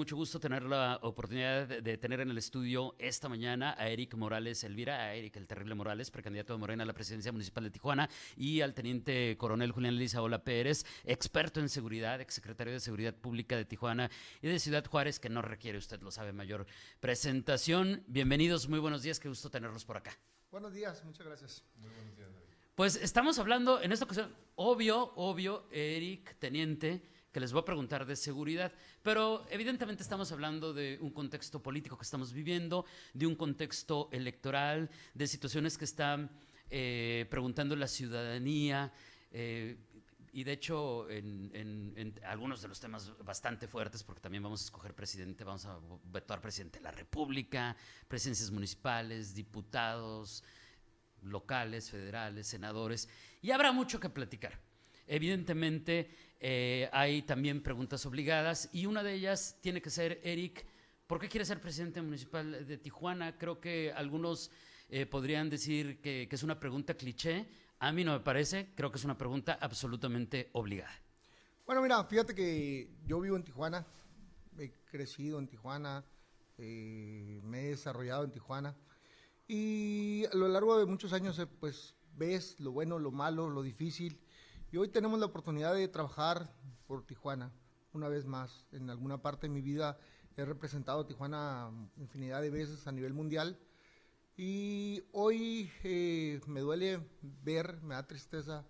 mucho gusto tener la oportunidad de, de tener en el estudio esta mañana a Eric Morales Elvira, a Eric el Terrible Morales, precandidato de Morena a la presidencia municipal de Tijuana, y al teniente coronel Julián Lizaola Pérez, experto en seguridad, exsecretario de Seguridad Pública de Tijuana y de Ciudad Juárez, que no requiere, usted lo sabe, mayor presentación. Bienvenidos, muy buenos días, qué gusto tenerlos por acá. Buenos días, muchas gracias. Pues estamos hablando en esta ocasión, obvio, obvio, Eric, teniente, que les voy a preguntar de seguridad, pero evidentemente estamos hablando de un contexto político que estamos viviendo, de un contexto electoral, de situaciones que están eh, preguntando la ciudadanía. eh, y de hecho, en, algunos de los temas bastante fuertes, porque también vamos a escoger presidente, vamos a vetar presidente de la República, presidencias municipales, diputados, locales, federales, senadores, y habrá mucho que platicar. Evidentemente, eh, hay también preguntas obligadas, y una de ellas tiene que ser, Eric, ¿por qué quieres ser presidente municipal de Tijuana? Creo que algunos eh, podrían decir que, que es una pregunta cliché. A mí no me parece, creo que es una pregunta absolutamente obligada. Bueno, mira, fíjate que yo vivo en Tijuana, he crecido en Tijuana, eh, me he desarrollado en Tijuana y a lo largo de muchos años pues ves lo bueno, lo malo, lo difícil y hoy tenemos la oportunidad de trabajar por Tijuana una vez más. En alguna parte de mi vida he representado Tijuana infinidad de veces a nivel mundial y hoy eh, me duele ver, me da tristeza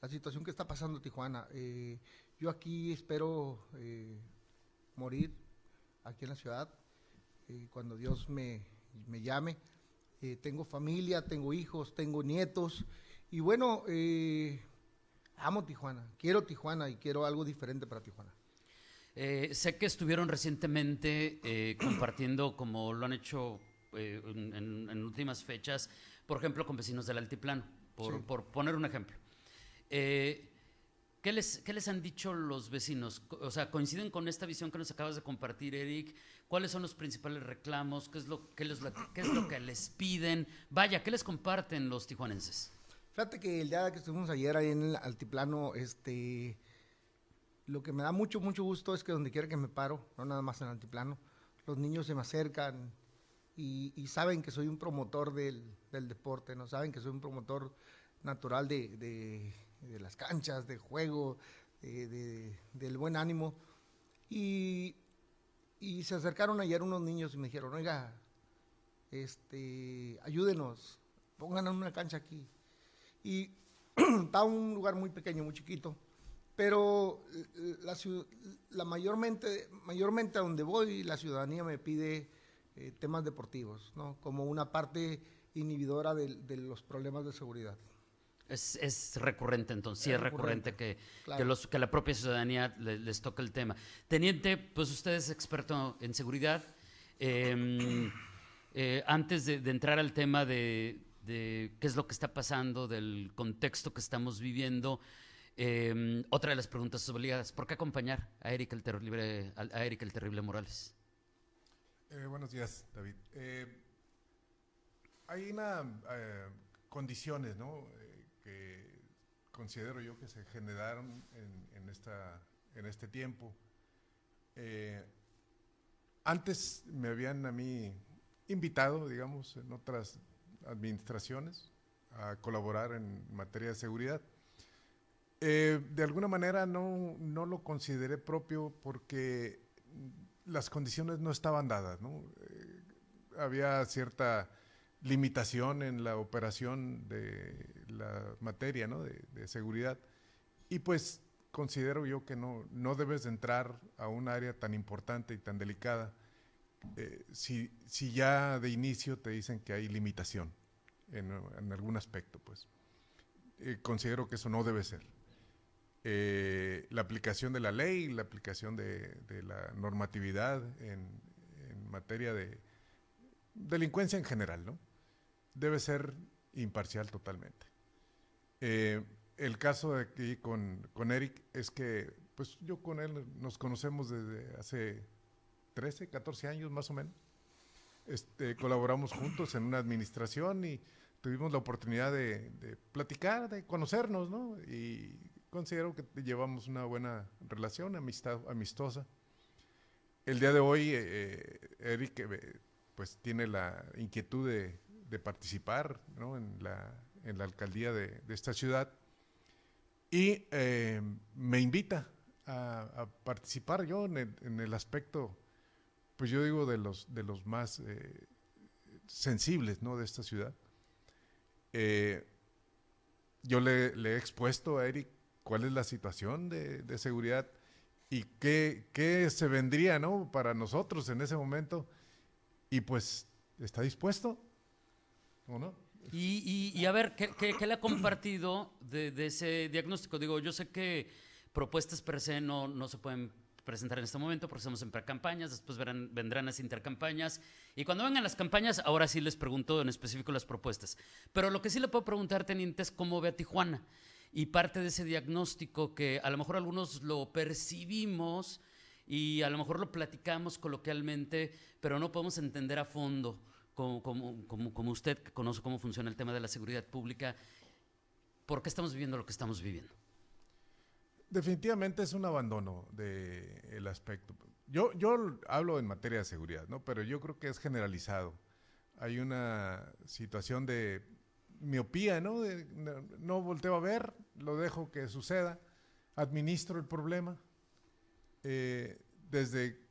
la situación que está pasando Tijuana. Eh, yo aquí espero eh, morir, aquí en la ciudad, cuando Dios me, me llame. Tengo familia, tengo hijos, tengo nietos. Y bueno, amo Tijuana, quiero Tijuana y quiero algo diferente para Tijuana. Eh, sé que estuvieron recientemente eh, compartiendo, como lo han hecho eh, en, en- últimas fechas, por ejemplo, con vecinos del Altiplano, por, Sí. por poner un ejemplo. Eh, ¿qué, les, ¿Qué les han dicho los vecinos? O sea, ¿coinciden con esta visión que nos acabas de compartir, Eric? ¿Cuáles son los principales reclamos? ¿Qué es lo, qué les- qué es lo que les piden? Vaya, ¿qué les comparten los tijuanenses? Fíjate que el día que estuvimos ayer ahí en el altiplano, este, lo que me da mucho, mucho gusto es que donde quiera que me paro, no nada más en el altiplano, los niños se me acercan y, saben que soy un promotor del, deporte, ¿no? Saben que soy un promotor natural de, las canchas, del juego, de- de- del buen ánimo. Y, y se acercaron ayer unos niños y me dijeron, oiga, este, ayúdenos, pongan una cancha aquí. Y está un lugar muy pequeño, muy chiquito, pero eh, la, la mayormente, mayormente a donde voy, la ciudadanía me pide eh, temas deportivos, ¿no? Como una parte inhibidora de, de los problemas de seguridad. Es, es recurrente entonces, sí Es es recurrente, que, claro. que, los, que la propia ciudadanía le- les toque el tema. Teniente, pues usted es experto en seguridad. Eh, eh, antes de, de entrar al tema de, de qué es lo que está pasando, del contexto que estamos viviendo, eh, otra de las preguntas obligadas, ¿por qué acompañar a Eric el Terrible, a Eric el Terrible Morales? Eh, buenos días, David. Eh, hay una eh, condiciones, ¿no? Que considero yo que se generaron en, en esta, en este tiempo. Antes me habían a mí invitado, digamos, en otras administraciones a colaborar en materia de seguridad. Eh, de alguna manera no, no lo consideré propio porque las condiciones no estaban dadas, ¿no? Eh, había cierta limitación en la operación de la materia, ¿no? De, de seguridad. Y pues considero yo que no, no debes de entrar a un área tan importante y tan delicada eh, si, si ya de inicio te dicen que hay limitación en, algún aspecto, pues. Eh, considero que eso no debe ser. Eh, la aplicación de la ley, la aplicación de, la normatividad en, en materia de delincuencia en general, ¿no? Debe ser imparcial totalmente. El caso de aquí con, con Eric es que, pues yo con él nos conocemos desde hace 13, 14 años más o menos. Este, colaboramos juntos en una administración y tuvimos la oportunidad de, platicar, de conocernos, ¿no? Y considero que llevamos una buena relación, amistad, amistosa. El día de hoy, eh, eh Eric, eh, pues tiene la inquietud de, participar ¿no? en, la, en, la, alcaldía de, esta ciudad y eh, me invita a, participar yo en el, aspecto, pues yo digo, de los, de los más eh, sensibles ¿no? de esta ciudad. Eh, yo le, le, he expuesto a Eric cuál es la situación de, de seguridad y qué, qué, se vendría ¿no? para nosotros en ese momento. Y pues está dispuesto, ¿o no? Y, y, y, a ver, ¿qué, qué, qué le ha compartido de, de, ese diagnóstico? Digo, yo sé que propuestas per se no, no se pueden presentar en este momento porque estamos en precampañas, después verán, vendrán las intercampañas y cuando vengan las campañas, ahora sí les pregunto en específico las propuestas. Pero lo que sí le puedo preguntar, Teniente, es cómo ve a Tijuana y parte de ese diagnóstico que a lo mejor algunos lo percibimos y a lo mejor lo platicamos coloquialmente, pero no podemos entender a fondo como, como, como, como, usted que conoce cómo funciona el tema de la seguridad pública, ¿por qué estamos viviendo lo que estamos viviendo? Definitivamente es un abandono del de aspecto. Yo, hablo en materia de seguridad, ¿no? pero yo creo que es generalizado. Hay una situación de miopía, ¿no? No, volteo a ver, lo dejo que suceda, administro el problema. Eh, desde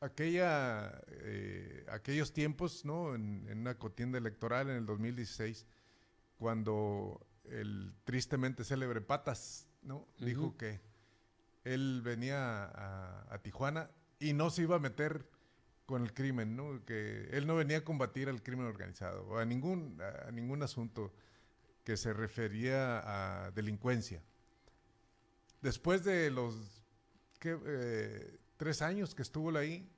aquella, eh, aquellos tiempos, ¿no? En, en, una contienda electoral en el 2016, cuando el tristemente célebre Patas, ¿no? Uh -huh. Dijo que él venía a, a, Tijuana y no se iba a meter con el crimen, ¿no? Que él no venía a combatir al crimen organizado o a ningún, a ningún asunto que se refería a delincuencia. Después de los ¿qué, eh, tres años que estuvo ahí,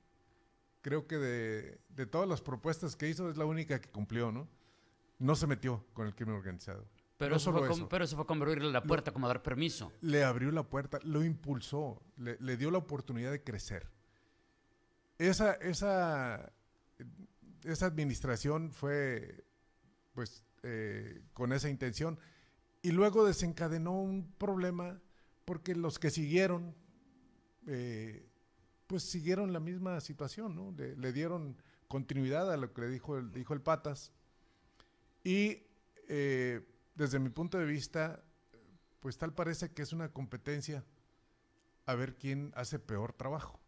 creo que de, de, todas las propuestas que hizo es la única que cumplió, ¿no? No se metió con el crimen organizado. Pero, no eso, fue eso. Pero eso fue como abrirle la puerta, lo, como dar permiso. Le abrió la puerta, lo impulsó, le, le dio la oportunidad de crecer. Esa, esa, esa administración fue, pues, eh, con esa intención. Y luego desencadenó un problema porque los que siguieron, eh, pues siguieron la misma situación, ¿no? Le, le, dieron continuidad a lo que le dijo el, dijo el Patas. Y eh, desde mi punto de vista, pues tal parece que es una competencia a ver quién hace peor trabajo.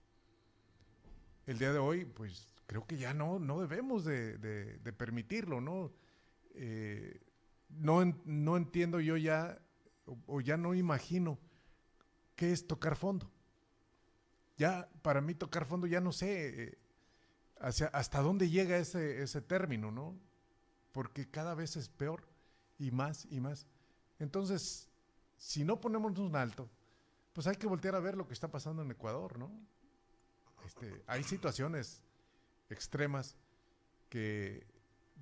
El día de hoy, pues creo que ya no, no debemos de, permitirlo, ¿no? Eh, no, no entiendo yo ya, o, ya no imagino qué es tocar fondo. Ya, para mí tocar fondo ya no sé eh, hasta dónde llega ese, ese término, ¿no? Porque cada vez es peor y más y más. Entonces, si no ponemos un alto, pues hay que voltear a ver lo que está pasando en Ecuador, ¿no? Este, hay situaciones extremas que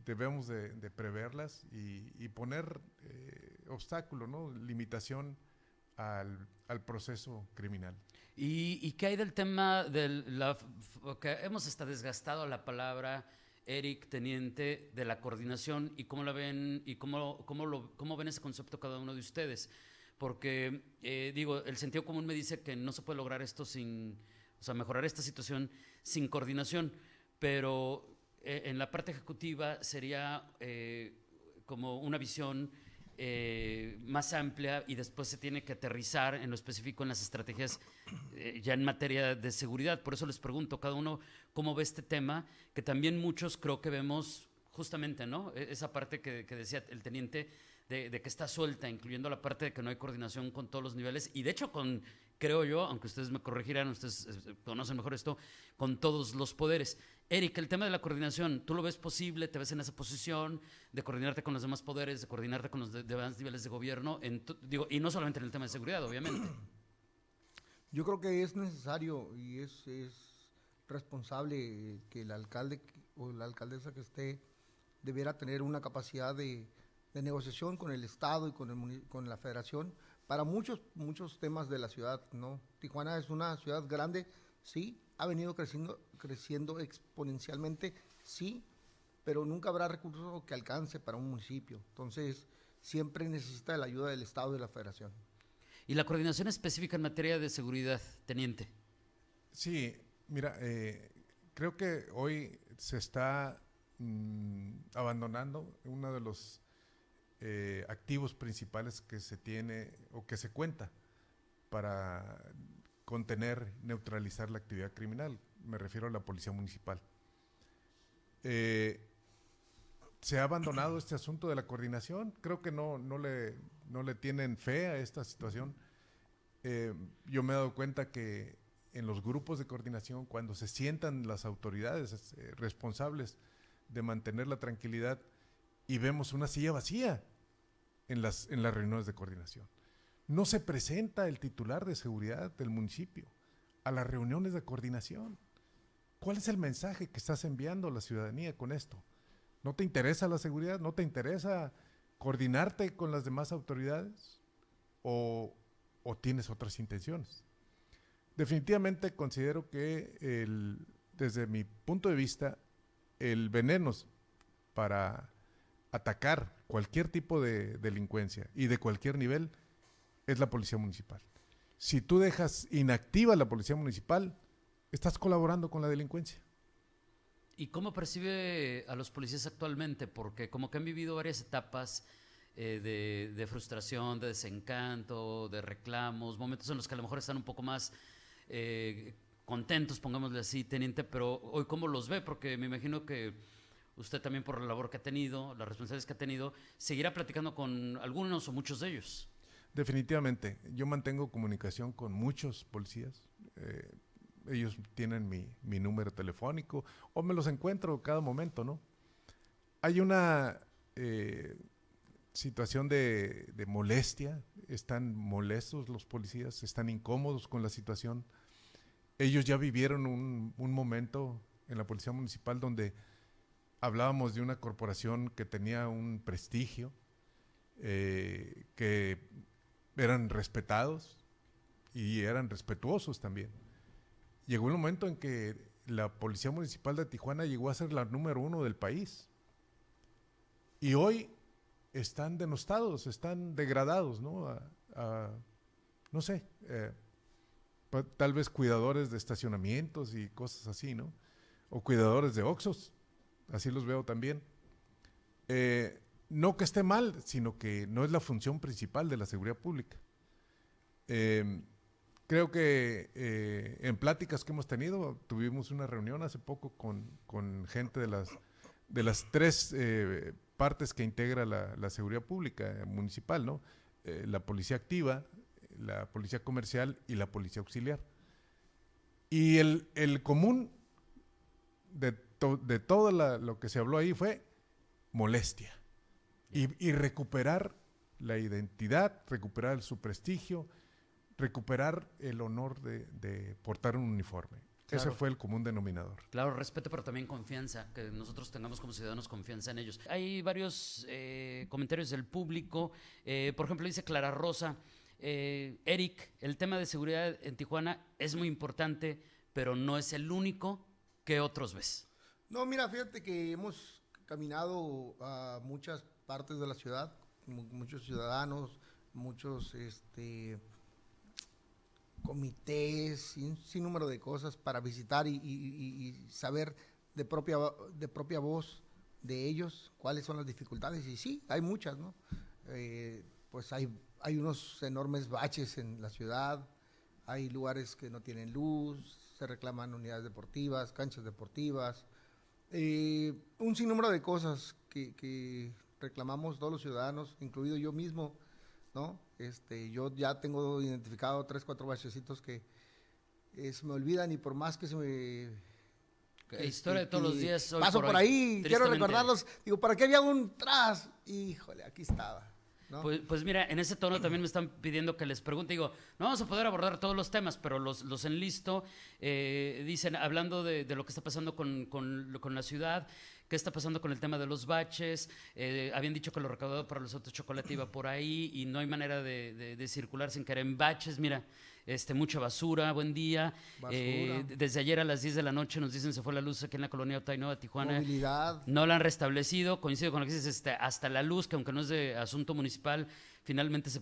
debemos de, preverlas y, poner eh, obstáculo, ¿no? Limitación al, al proceso criminal. ¿Y, ¿Y, qué hay del tema del la, que hemos hasta desgastado la palabra Eric Teniente de la coordinación y cómo la ven y cómo, cómo, lo, cómo ven ese concepto cada uno de ustedes? Porque eh, digo, el sentido común me dice que no se puede lograr esto sin, o sea, mejorar esta situación sin coordinación, pero eh, en la parte ejecutiva sería eh, como una visión eh, más amplia y después se tiene que aterrizar en lo específico en las estrategias eh, ya en materia de seguridad. Por eso les pregunto cada uno cómo ve este tema, que también muchos creo que vemos justamente, ¿no? E, esa parte que, decía el teniente de, de, que está suelta, incluyendo la parte de que no hay coordinación con todos los niveles y de hecho con, creo yo, aunque ustedes me corregirán, ustedes eh, conocen mejor esto, con todos los poderes. Eric, el tema de la coordinación, ¿tú lo ves posible? ¿Te ves en esa posición de coordinarte con los demás poderes, de coordinarte con los de, demás niveles de gobierno? Digo, y no solamente en el tema de seguridad, obviamente. Yo creo que es necesario y es, es responsable que el alcalde o la alcaldesa que esté debiera tener una capacidad de, de negociación con el Estado y con, el, con la Federación para muchos, muchos temas de la ciudad, ¿no? Tijuana es una ciudad grande, sí, ha venido creciendo, creciendo exponencialmente, sí, pero nunca habrá recursos que alcance para un municipio. Entonces, siempre necesita la ayuda del Estado y de la Federación. ¿Y la coordinación específica en materia de seguridad, teniente? Sí, mira, eh, creo que hoy se está mm, abandonando uno de los eh, activos principales que se tiene o que se cuenta para contener, neutralizar la actividad criminal. Me refiero a la policía municipal. Eh, se ha abandonado este asunto de la coordinación. Creo que no, no, le, no le tienen fe a esta situación. Eh, yo me he dado cuenta que en los grupos de coordinación, cuando se sientan las autoridades eh, responsables de mantener la tranquilidad y vemos una silla vacía en las, en las reuniones de coordinación. No se presenta el titular de seguridad del municipio a las reuniones de coordinación. ¿Cuál es el mensaje que estás enviando a la ciudadanía con esto? ¿No te interesa la seguridad? ¿No te interesa coordinarte con las demás autoridades? ¿O, tienes otras intenciones? Definitivamente considero que desde mi punto de vista, el veneno para atacar cualquier tipo de delincuencia y de cualquier nivel es la policía municipal. Si tú dejas inactiva la policía municipal, estás colaborando con la delincuencia. ¿Y cómo percibe a los policías actualmente? Porque como que han vivido varias etapas eh, de, frustración, de desencanto, de reclamos, momentos en los que a lo mejor están un poco más eh, contentos, pongámosle así, teniente, pero hoy cómo los ve, porque me imagino que usted también por la labor que ha tenido, las responsabilidades que ha tenido, seguirá platicando con algunos o muchos de ellos. Definitivamente, yo mantengo comunicación con muchos policías. Eh, ellos tienen mi, número telefónico o me los encuentro cada momento, ¿no? Hay una eh, situación de, molestia, están molestos los policías, están incómodos con la situación. Ellos ya vivieron un, momento en la policía municipal donde hablábamos de una corporación que tenía un prestigio, eh, que eran respetados y eran respetuosos también llegó el momento en que la Policía Municipal de Tijuana llegó a ser la número uno del país. Y hoy están denostados, están degradados, ¿no? no sé, eh, tal vez cuidadores de estacionamientos y cosas así, ¿no? O cuidadores de Oxos, así los veo también. Eh, no que esté mal, sino que no es la función principal de la seguridad pública. Eh, creo que eh, en pláticas que hemos tenido, tuvimos una reunión hace poco con, gente de las, de las tres eh, partes que integra la, seguridad pública municipal, ¿no? Eh, la policía activa, la policía comercial y la policía auxiliar. Y el, común de, de todo lo que se habló ahí fue molestia y, y recuperar la identidad, recuperar su prestigio, recuperar el honor de, portar un uniforme. Ese fue el común denominador. Claro, respeto, pero también confianza, que nosotros tengamos como ciudadanos confianza en ellos. Hay varios eh, comentarios del público. Eh, por ejemplo, dice Clara Rosa, eh, Eric, el tema de seguridad en Tijuana es muy importante, pero no es el único que otros ves. No, mira, fíjate que hemos caminado a muchas partes de la ciudad, muchos ciudadanos, muchos este, comités un número de cosas para visitar y, saber de propia, de propia voz de ellos cuáles son las dificultades. Y sí, hay muchas, ¿no? Eh, pues hay, hay unos enormes baches en la ciudad, hay lugares que no tienen luz, se reclaman unidades deportivas, canchas deportivas, eh, un sinnúmero de cosas que reclamamos todos los ciudadanos, incluido yo mismo, ¿no? Este, yo ya tengo identificado tres, cuatro bachecitos que eh, se me olvidan y por más que se me... Este, historia de todos los días. paso por, ahí, quiero recordarlos. Digo, ¿para qué había un tras? Híjole, aquí estaba. Pues, pues, mira, en ese tono también me están pidiendo que les pregunte. Digo, no vamos a poder abordar todos los temas, pero los, los enlisto. Eh, dicen, hablando de, lo que está pasando con, con, con, la ciudad, qué está pasando con el tema de los baches. Eh, habían dicho que lo recaudado para los autos chocolate iba por ahí y no hay manera de, circular sin caer en baches. Mira, Este, mucha basura, buen día. Eh, desde ayer a las 10 de la noche nos dicen se fue la luz aquí en la colonia Otainova, Tijuana. Movilidad. No la han restablecido. Coincido con lo que dices, este, hasta la luz, que aunque no es de asunto municipal, finalmente se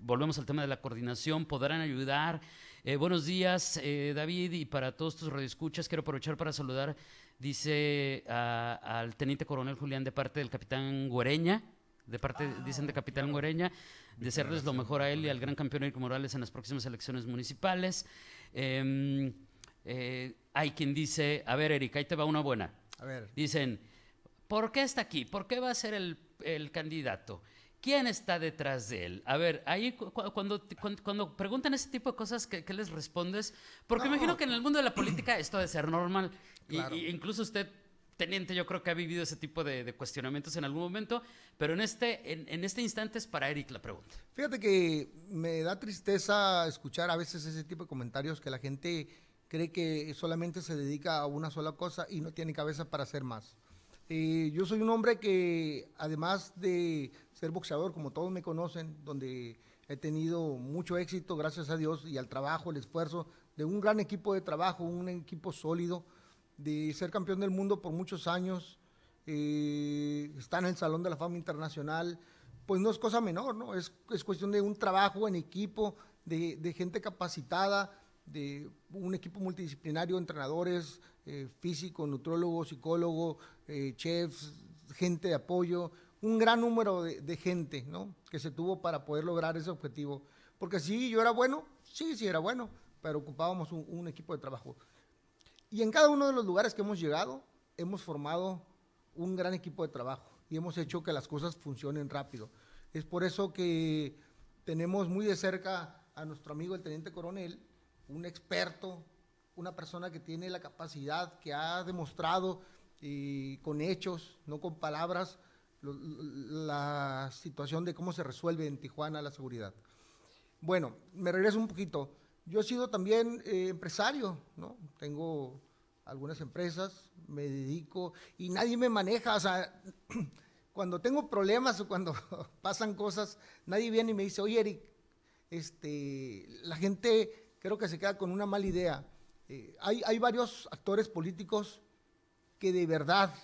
volvemos al tema de la coordinación, podrán ayudar. Eh, buenos días, eh, David, y para todos tus radioescuchas, quiero aprovechar para saludar, dice al teniente coronel Julián de parte del capitán Guereña de parte, ah, dicen de Capitán Moreña, desearles lo mejor a él y al gran campeón Eric Morales en las próximas elecciones municipales. Em, eh, hay quien dice, a ver, Eric, ahí te va una buena. A ver. Dicen, ¿por qué está aquí? ¿Por qué va a ser el, candidato? ¿Quién está detrás de él? A ver, ahí cuando, cuando, preguntan ese tipo de cosas, ¿qué, les respondes? Porque imagino que en el mundo de la política esto debe ser normal. Y, incluso usted teniente yo creo que ha vivido ese tipo de, cuestionamientos en algún momento, pero en este, en, este instante es para Eric la pregunta. Fíjate que me da tristeza escuchar a veces ese tipo de comentarios que la gente cree que solamente se dedica a una sola cosa y no tiene cabeza para hacer más. Eh, yo soy un hombre que además de ser boxeador, como todos me conocen, donde he tenido mucho éxito, gracias a Dios, y al trabajo, el esfuerzo de un gran equipo de trabajo, un equipo sólido, de ser campeón del mundo por muchos años, eh, está en el Salón de la Fama Internacional, pues no es cosa menor, ¿no? Es, es cuestión de un trabajo en equipo, de, gente capacitada, de un equipo multidisciplinario, entrenadores, eh, físico, nutrólogo, psicólogo, eh, chefs, gente de apoyo, un gran número de, gente, ¿no? Que se tuvo para poder lograr ese objetivo. Porque sí, yo era bueno, sí, sí era bueno, pero ocupábamos un equipo de trabajo. Y en cada uno de los lugares que hemos llegado, hemos formado un gran equipo de trabajo y hemos hecho que las cosas funcionen rápido. Es por eso que tenemos muy de cerca a nuestro amigo el teniente coronel, un experto, una persona que tiene la capacidad, que ha demostrado y con hechos, no con palabras, la situación de cómo se resuelve en Tijuana la seguridad. Bueno, me regreso un poquito. Yo he sido también eh, empresario, ¿no? Tengo algunas empresas, me dedico y nadie me maneja, o sea, cuando tengo problemas o cuando pasan cosas, nadie viene y me dice, oye Eric, este, la gente creo que se queda con una mala idea. Eh, hay, hay varios actores políticos que de verdad,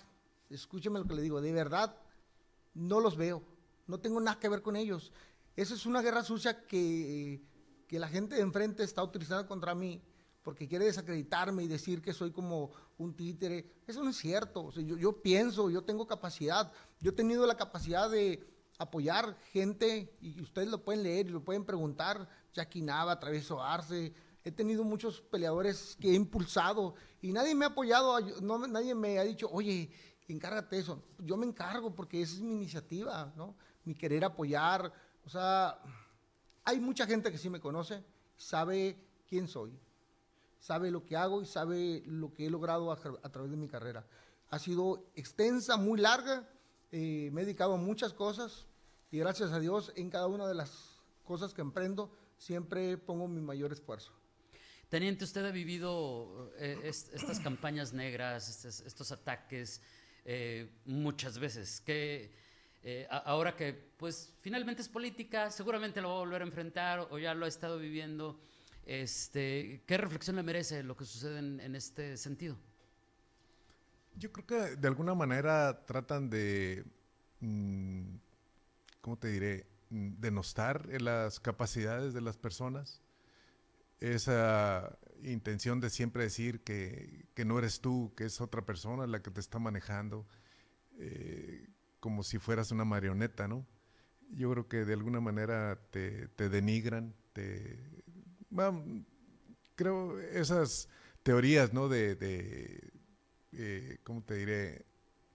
escúcheme lo que le digo, de verdad no los veo, no tengo nada que ver con ellos. Esa es una guerra sucia que que la gente de enfrente está utilizando contra mí porque quiere desacreditarme y decir que soy como un títere. Eso no es cierto. yo, pienso, yo tengo capacidad. Yo he tenido la capacidad de apoyar gente, y ustedes lo pueden leer y lo pueden preguntar, Jackie Nava, Travieso Arce, he tenido muchos peleadores que he impulsado y nadie me ha apoyado, nadie me ha dicho, oye, encárgate eso. Yo me encargo porque esa es mi iniciativa, ¿no? Mi querer apoyar, o sea, hay mucha gente que sí me conoce, sabe quién soy, sabe lo que hago y sabe lo que he logrado a, través de mi carrera. Ha sido extensa, muy larga, eh, me he dedicado a muchas cosas y gracias a Dios en cada una de las cosas que emprendo siempre pongo mi mayor esfuerzo. Teniente, usted ha vivido eh, estas campañas negras, estos, ataques eh, muchas veces. ¿Qué, eh, ahora que pues finalmente es política, seguramente lo va a volver a enfrentar o ya lo ha estado viviendo. Este, ¿Qué reflexión le merece lo que sucede en, este sentido? Yo creo que de alguna manera tratan de, mm, ¿cómo te diré?, mm, denostar las capacidades de las personas. Esa intención de siempre decir que, no eres tú, que es otra persona la que te está manejando. Eh, como si fueras una marioneta, ¿no? Yo creo que de alguna manera te, denigran, te... creo esas teorías, ¿no? De, de eh, ¿cómo te diré?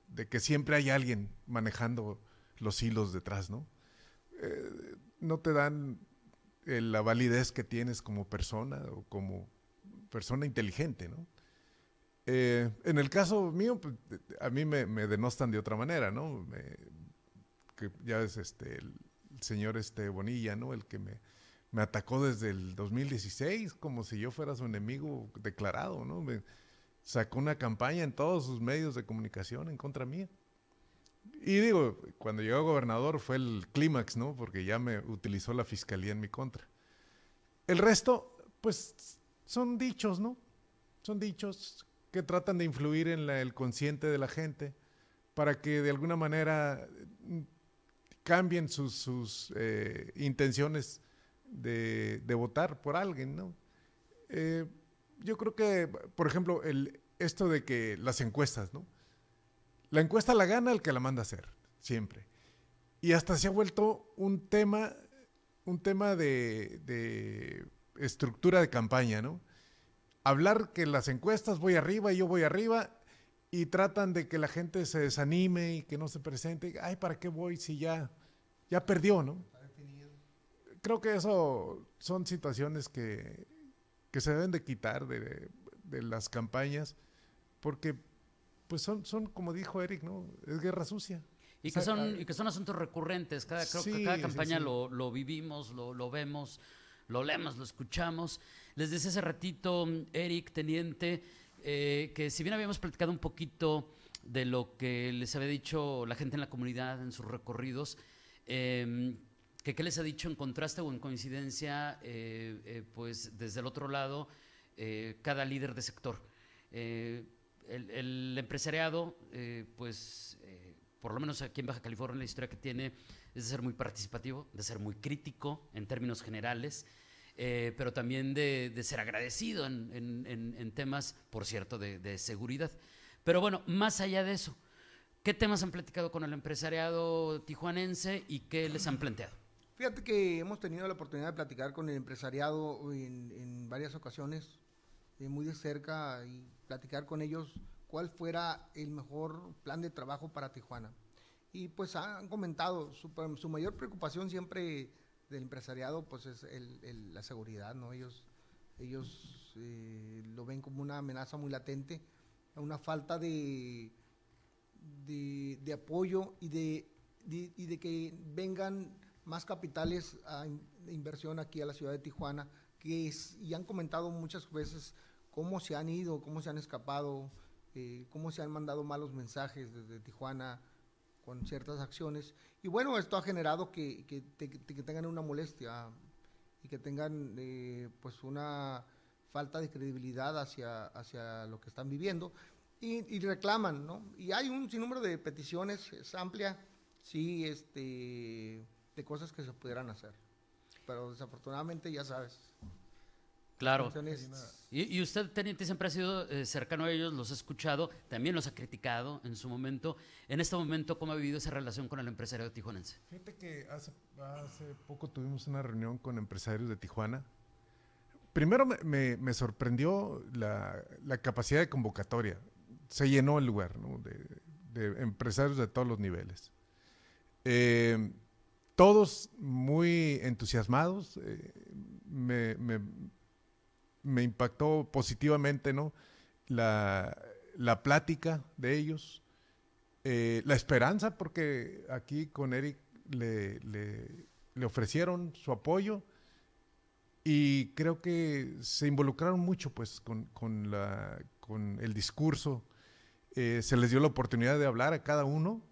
De que siempre hay alguien manejando los hilos detrás, ¿no? Eh, no te dan eh, la validez que tienes como persona o como persona inteligente, ¿no? Eh, en el caso mío, pues, a mí me, denostan de otra manera, ¿no? que ya es este, el, señor este Bonilla, ¿no? El que me, atacó desde el 2016 como si yo fuera su enemigo declarado, ¿no? Sacó una campaña en todos sus medios de comunicación en contra mía. Y digo, cuando llegó gobernador fue el clímax, ¿no? Porque ya me utilizó la fiscalía en mi contra. El resto, pues son dichos, ¿no? Son dichos que tratan de influir en el consciente de la gente para que de alguna manera mm, cambien sus, eh, intenciones de, votar por alguien, ¿no? Eh, yo creo que, por ejemplo, el, esto de que las encuestas, ¿no? La encuesta la gana el que la manda a hacer, siempre. Y hasta se ha vuelto un tema, un tema de estructura de campaña, ¿no? Hablar que las encuestas voy arriba y yo voy arriba y tratan de que la gente se desanime y que no se presente. Ay, ¿para qué voy si ya, ya perdió, no? Creo que eso son situaciones que, que se deben de quitar de, de las campañas porque pues son, son, como dijo Eric, ¿no? Es guerra sucia. Y que, O sea, son, y que son asuntos recurrentes. Cada, creo que cada sí, campaña sí. Lo, lo vivimos, lo, lo vemos, lo leemos, lo escuchamos. Les decía hace ratito, Eric, Teniente, eh, que si bien habíamos platicado un poquito de lo que les había dicho la gente en la comunidad en sus recorridos, eh, que qué les ha dicho en contraste o en coincidencia, eh, eh, pues desde el otro lado, cada líder de sector. El, empresariado, pues, por lo menos aquí en Baja California, la historia que tiene es de ser muy participativo, de ser muy crítico en términos generales, eh, pero también de, de ser agradecido en, en- en- en temas, por cierto, de, de seguridad. Pero bueno, más allá de eso, ¿qué temas han platicado con el empresariado tijuanense y qué les han planteado? Fíjate que hemos tenido la oportunidad de platicar con el empresariado en, varias ocasiones, eh, muy de cerca, y platicar con ellos cuál fuera el mejor plan de trabajo para Tijuana. Y pues han comentado, su, su mayor preocupación siempre del empresariado pues es el- la seguridad, ¿no? Ellos, ellos eh, lo ven como una amenaza muy latente, una falta de, de, apoyo y de, y de que vengan más capitales a de inversión aquí a la ciudad de Tijuana, que y han comentado muchas veces cómo se han ido, cómo se han escapado, eh, cómo se han mandado malos mensajes desde Tijuana con ciertas acciones. Y bueno, esto ha generado que, que, te- que tengan una molestia y que tengan eh, pues una falta de credibilidad hacia, hacia lo que están viviendo y, y reclaman, ¿no? Y hay un sinnúmero de peticiones, es amplia, sí, este, de cosas que se pudieran hacer. Pero desafortunadamente, ya sabes. Claro. Y, y usted, teniente, siempre ha sido eh, cercano a ellos, los ha escuchado, también los ha criticado en su momento. En este momento, ¿cómo ha vivido esa relación con el empresario tijuanense? Fíjate que hace, hace poco tuvimos una reunión con empresarios de Tijuana. Primero me, me- me sorprendió la, la capacidad de convocatoria. Se llenó el lugar ¿no? de, de empresarios de todos los niveles. Eh, todos muy entusiasmados. eh, me, me- me impactó positivamente ¿no? la, la plática de ellos. Eh, la esperanza, porque aquí con Eric le, le- ofrecieron su apoyo y creo que se involucraron mucho pues con, con la, con el discurso. Eh, se les dio la oportunidad de hablar a cada uno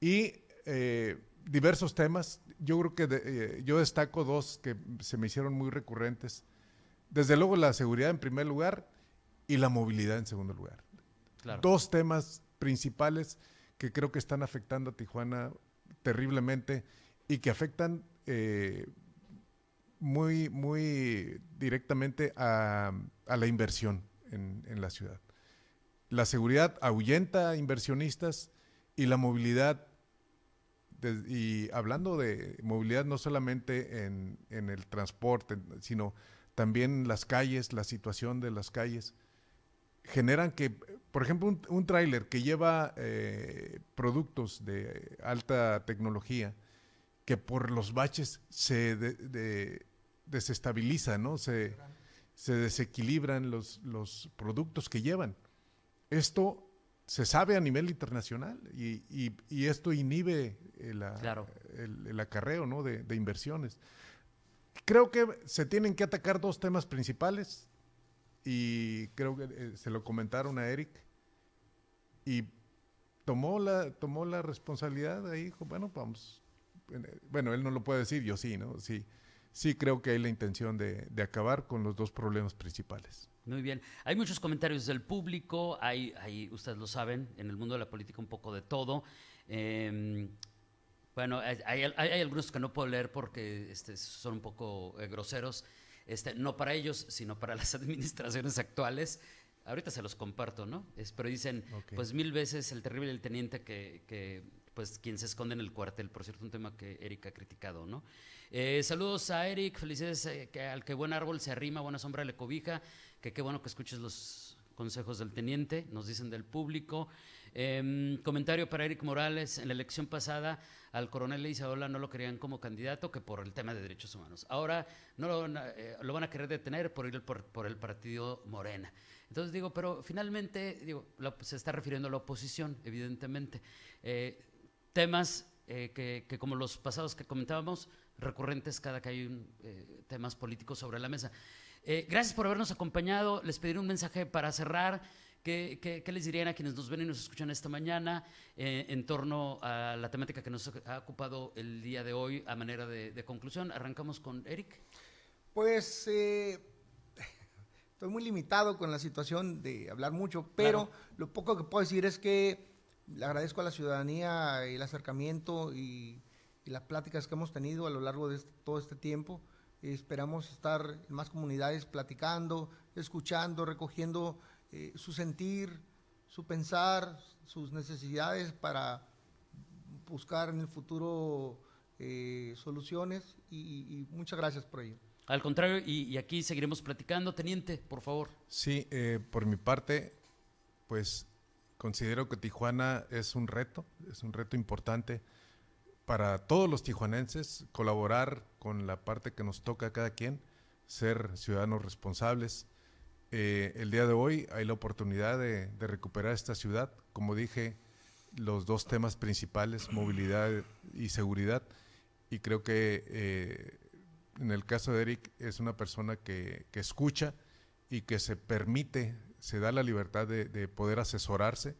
y eh, diversos temas. Yo creo que yo destaco dos que se me hicieron muy recurrentes. Desde luego la seguridad en primer lugar y la movilidad en segundo lugar Claro. dos temas principales que creo que están afectando a Tijuana terriblemente y que afectan eh, muy, muy directamente a, a la inversión en, en la ciudad. La seguridad ahuyenta a inversionistas y la movilidad, de- y hablando de movilidad no solamente en, en el transporte, sino también las calles, la situación de las calles, generan que, por ejemplo, un, un tráiler que lleva eh, productos de alta tecnología, que por los baches se de- de- desestabiliza, ¿no? Se, se desequilibran los, los productos que llevan. Esto se sabe a nivel internacional y, y- y esto inhibe Claro. el- el acarreo ¿no? de, de inversiones. Creo que se tienen que atacar dos temas principales y creo que eh, se lo comentaron a Eric y tomó la, tomó la responsabilidad ahí, dijo, bueno, vamos, eh, bueno, él no lo puede decir, yo sí, ¿no? Sí, sí creo que hay la intención de, de acabar con los dos problemas principales. Muy bien. Hay muchos comentarios del público, hay, hay, ustedes lo saben, en el mundo de la política un poco de todo. Eh, bueno, hay, hay, hay, algunos que no puedo leer porque este, son un poco eh, groseros, este, no para ellos, sino para las administraciones actuales. Ahorita se los comparto, ¿no? Es, pero dicen, okay. pues mil veces el terrible el teniente que, que, pues quien se esconde en el cuartel, por cierto, un tema que Eric ha criticado, ¿no? Eh, saludos a Eric, felicidades eh, que al que buen árbol se arrima, buena sombra le cobija, que qué bueno que escuches los consejos del teniente, nos dicen del público. Eh, comentario para Eric Morales, en la elección pasada al coronel Isaola no lo querían como candidato que por el tema de derechos humanos. Ahora no lo, eh, lo van a querer detener por ir por, el partido Morena. Entonces digo, pero finalmente digo, se está refiriendo a la oposición, evidentemente. Eh, temas eh, que, como los pasados que comentábamos, recurrentes cada que hay un, temas políticos sobre la mesa. gracias por habernos acompañado. Les pediré un mensaje para cerrar. ¿Qué, qué, qué, les dirían a quienes nos ven y nos escuchan esta mañana eh, en torno a la temática que nos ha ocupado el día de hoy a manera de, de conclusión? Arrancamos con Eric. Pues eh, estoy muy limitado con la situación de hablar mucho, pero claro. lo poco que puedo decir es que le agradezco a la ciudadanía el acercamiento y, y las pláticas que hemos tenido a lo largo de este, todo este tiempo. Esperamos estar en más comunidades platicando, escuchando, recogiendo eh, su sentir, su pensar, sus necesidades para buscar en el futuro eh, soluciones y, y, muchas gracias por ello. Al contrario, y, y, aquí seguiremos platicando. Teniente, por favor. Sí, eh, por mi parte, pues considero que Tijuana es un reto, es un reto importante para todos los tijuanenses, colaborar con la parte que nos toca a cada quien, ser ciudadanos responsables, eh, el día de hoy hay la oportunidad de, de, recuperar esta ciudad. Como dije, los dos temas principales, movilidad y seguridad. Y creo que eh, en el caso de Eric es una persona que, que, escucha y que se permite, se da la libertad de, de poder asesorarse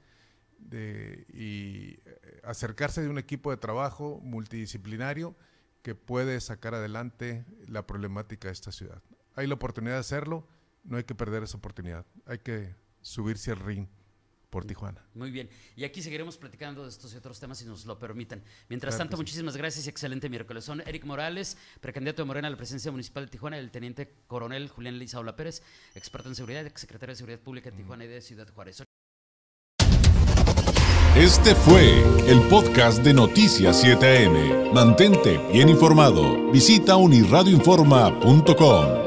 de, y acercarse de un equipo de trabajo multidisciplinario que puede sacar adelante la problemática de esta ciudad. Hay la oportunidad de hacerlo no hay que perder esa oportunidad. Hay que subirse al ring por Tijuana. Muy bien. Y aquí seguiremos platicando de estos y otros temas si nos lo permiten. Mientras claro tanto, sí. muchísimas gracias y excelente miércoles. Son Eric Morales, precandidato de Morena a la presidencia municipal de Tijuana, y el teniente coronel Julián Lizaola Pérez, experto en seguridad, secretario de Seguridad Pública de Tijuana mm. y de Ciudad Juárez. Este fue el podcast de Noticias 7am. Mantente bien informado. Visita unirradioinforma.com.